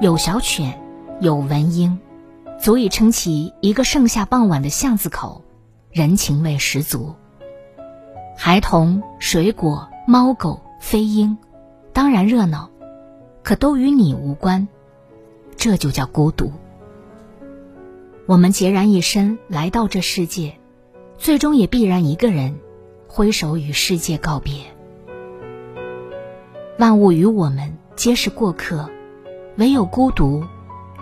有小犬，有文莺，足以撑起一个盛夏傍晚的巷子口，人情味十足。孩童、水果、猫狗、飞鹰，当然热闹，可都与你无关，这就叫孤独。我们孑然一身来到这世界，最终也必然一个人挥手与世界告别。万物与我们皆是过客，唯有孤独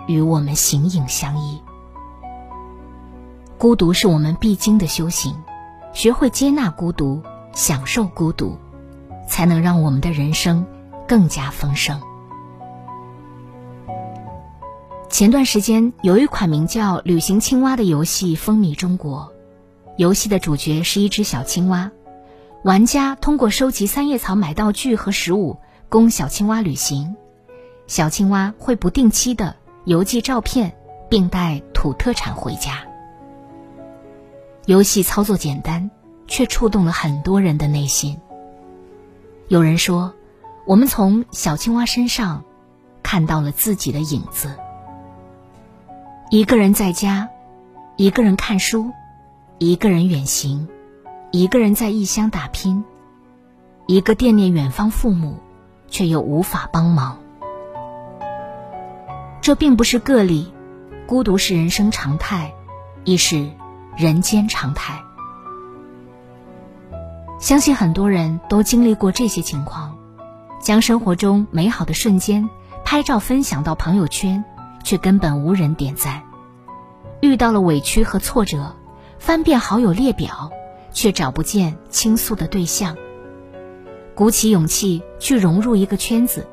与我们形影相依。孤独是我们必经的修行。学会接纳孤独，享受孤独，才能让我们的人生更加丰盛。前段时间，有一款名叫《旅行青蛙》的游戏风靡中国。游戏的主角是一只小青蛙，玩家通过收集三叶草买道具和食物，供小青蛙旅行。小青蛙会不定期的邮寄照片，并带土特产回家。游戏操作简单，却触动了很多人的内心。有人说，我们从小青蛙身上看到了自己的影子。一个人在家，一个人看书，一个人远行，一个人在异乡打拼，一个惦念远方父母，却又无法帮忙。这并不是个例，孤独是人生常态，亦是。人间常态，相信很多人都经历过这些情况：将生活中美好的瞬间拍照分享到朋友圈，却根本无人点赞；遇到了委屈和挫折，翻遍好友列表，却找不见倾诉的对象；鼓起勇气去融入一个圈子，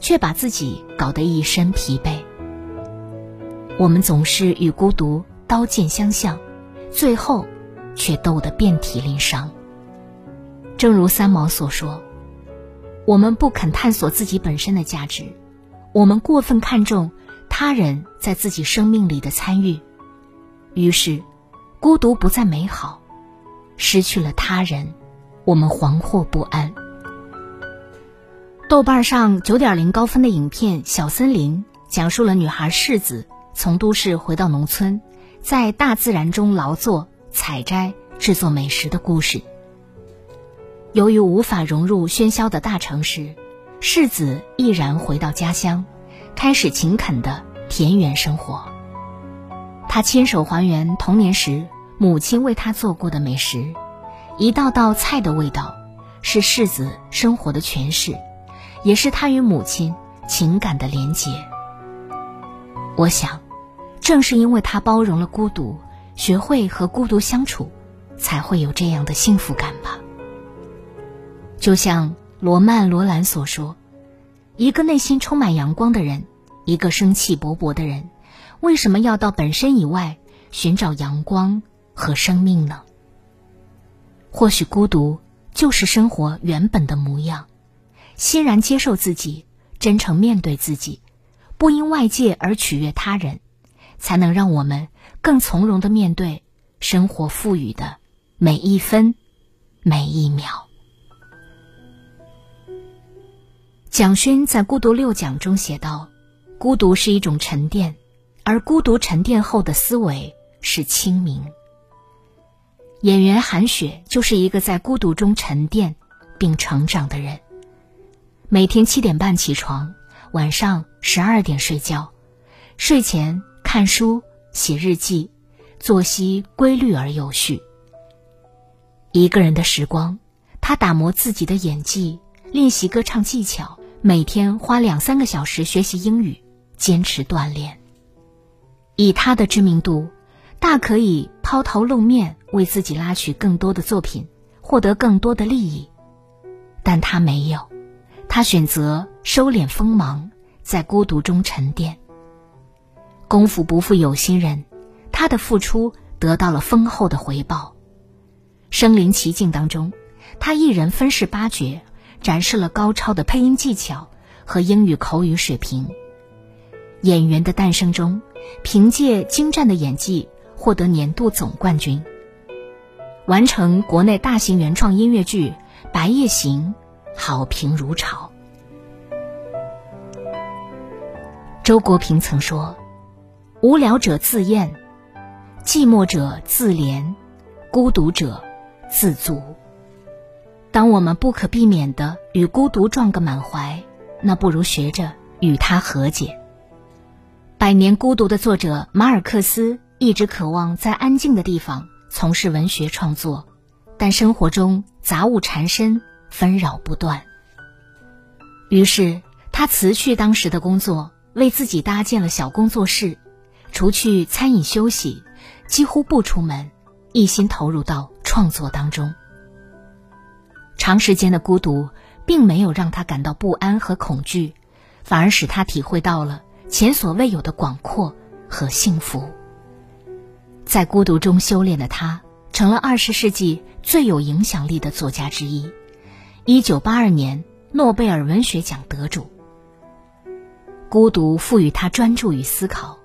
却把自己搞得一身疲惫。我们总是与孤独刀剑相向。最后，却斗得遍体鳞伤。正如三毛所说：“我们不肯探索自己本身的价值，我们过分看重他人在自己生命里的参与，于是，孤独不再美好。失去了他人，我们惶惑不安。”豆瓣上九点零高分的影片《小森林》，讲述了女孩世子从都市回到农村。在大自然中劳作、采摘、制作美食的故事。由于无法融入喧嚣的大城市，世子毅然回到家乡，开始勤恳的田园生活。他亲手还原童年时母亲为他做过的美食，一道道菜的味道，是世子生活的诠释，也是他与母亲情感的连结。我想。正是因为他包容了孤独，学会和孤独相处，才会有这样的幸福感吧。就像罗曼·罗兰所说：“一个内心充满阳光的人，一个生气勃勃的人，为什么要到本身以外寻找阳光和生命呢？”或许孤独就是生活原本的模样，欣然接受自己，真诚面对自己，不因外界而取悦他人。才能让我们更从容的面对生活赋予的每一分每一秒。蒋勋在《孤独六讲》中写道：“孤独是一种沉淀，而孤独沉淀后的思维是清明。”演员韩雪就是一个在孤独中沉淀并成长的人。每天七点半起床，晚上十二点睡觉，睡前。看书、写日记，作息规律而有序。一个人的时光，他打磨自己的演技，练习歌唱技巧，每天花两三个小时学习英语，坚持锻炼。以他的知名度，大可以抛头露面，为自己拉取更多的作品，获得更多的利益。但他没有，他选择收敛锋芒，在孤独中沉淀。功夫不负有心人，他的付出得到了丰厚的回报。身临其境当中，他一人分饰八角，展示了高超的配音技巧和英语口语水平。演员的诞生中，凭借精湛的演技获得年度总冠军。完成国内大型原创音乐剧《白夜行》，好评如潮。周国平曾说：“无聊者自厌，寂寞者自怜，孤独者自足。”当我们不可避免的与孤独撞个满怀，那不如学着与它和解。《百年孤独》的作者马尔克斯一直渴望在安静的地方从事文学创作，但生活中杂物缠身，纷扰不断。于是他辞去当时的工作，为自己搭建了小工作室，除去餐饮休息，几乎不出门，一心投入到创作当中。长时间的孤独，并没有让他感到不安和恐惧，反而使他体会到了。前所未有的广阔和幸福，在孤独中修炼的他，成了二十世纪最有影响力的作家之一。一九八二年诺贝尔文学奖得主。孤独赋予他专注与思考，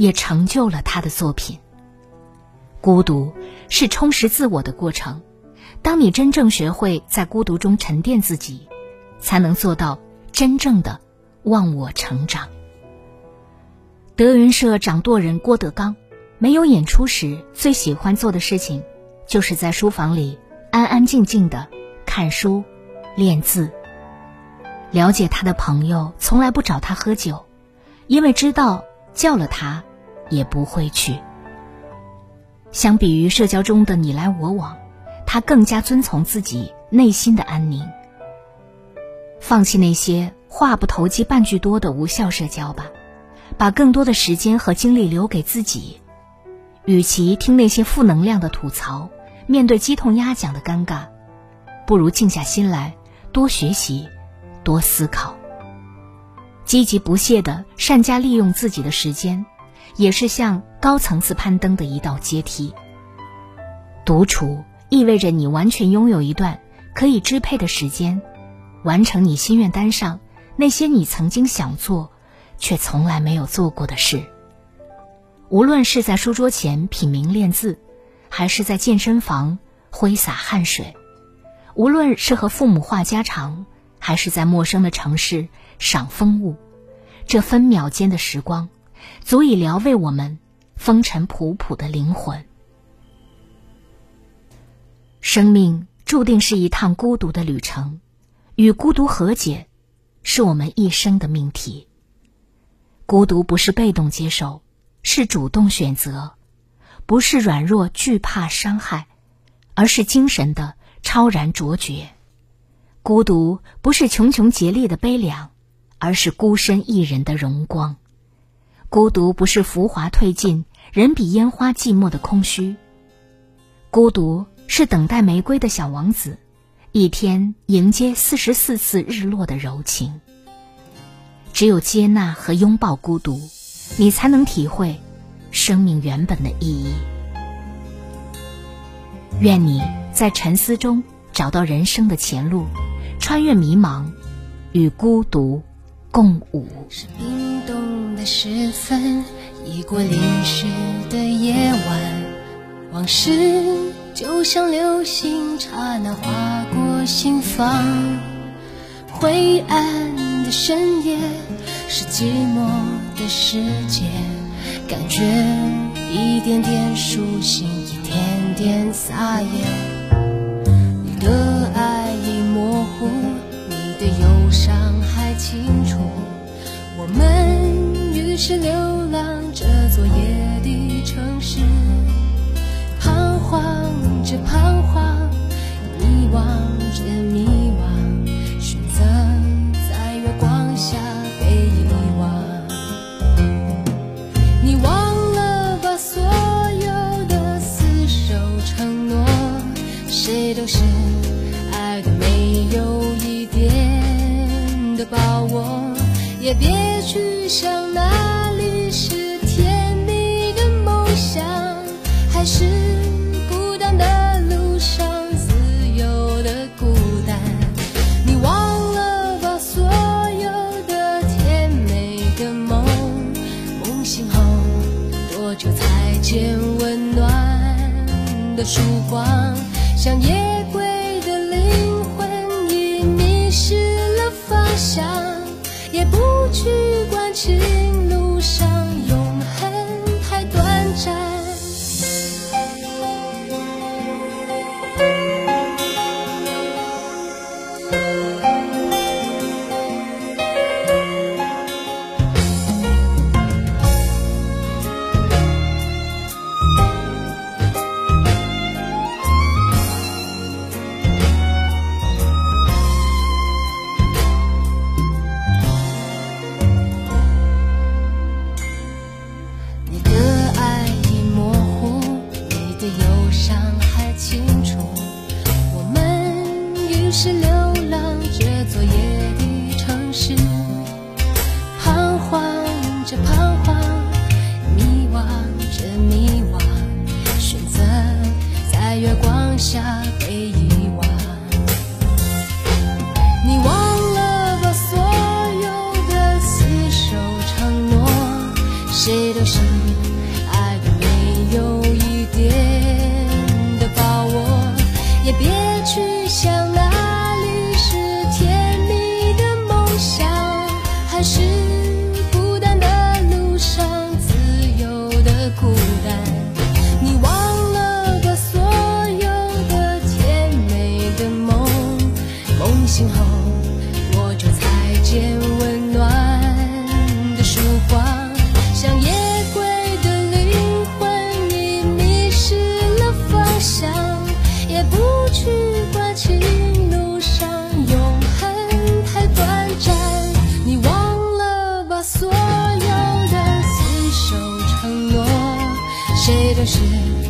也成就了他的作品。孤独是充实自我的过程，当你真正学会在孤独中沉淀自己，才能做到真正的忘我成长。德云社掌舵人郭德纲，没有演出时最喜欢做的事情，就是在书房里安安静静的看书、练字。了解他的朋友从来不找他喝酒，因为知道叫了他也不会去。相比于社交中的你来我往，他更加遵从自己内心的安宁。放弃那些话不投机半句多的无效社交吧。把更多的时间和精力留给自己，与其听那些负能量的吐槽，面对鸡同鸭讲的尴尬，不如静下心来，多学习，多思考。积极不懈的善加利用自己的时间，也是向高层次攀登的一道阶梯。独处意味着你完全拥有一段可以支配的时间，完成你心愿单上那些你曾经想做。却从来没有做过的事。无论是在书桌前品茗练字，还是在健身房挥洒汗水；无论是和父母话家常，还是在陌生的城市赏风物，这分秒间的时光，足以疗慰我们风尘仆仆的灵魂。生命注定是一趟孤独的旅程，与孤独和解，是我们一生的命题。孤独不是被动接受，是主动选择；不是软弱惧怕伤害，而是精神的超然卓绝。孤独不是穷穷竭力的悲凉，而是孤身一人的荣光。孤独不是浮华褪尽，人比烟花寂寞的空虚。孤独是等待玫瑰的小王子，一天迎接四十四次日落的柔情。只有接纳和拥抱孤独，你才能体会生命原本的意义。愿你在沉思中找到人生的前路，穿越迷茫，与孤独共舞。的时分，已过历史的夜晚，往事就像流星，刹那划过心房，灰暗的。深夜是寂寞的世界，感觉一点点苏醒，一点点撒野。你的爱已模糊，你的忧伤还清楚。我们是流浪这座夜的城市，彷徨曙光？像夜鬼的灵魂已迷失了方向，也不去管是孤单的路上自由的孤单。你忘了把所有的甜美的梦梦醒后，我就才见温暖的曙光。像夜归的灵魂已迷失了方向，也不去是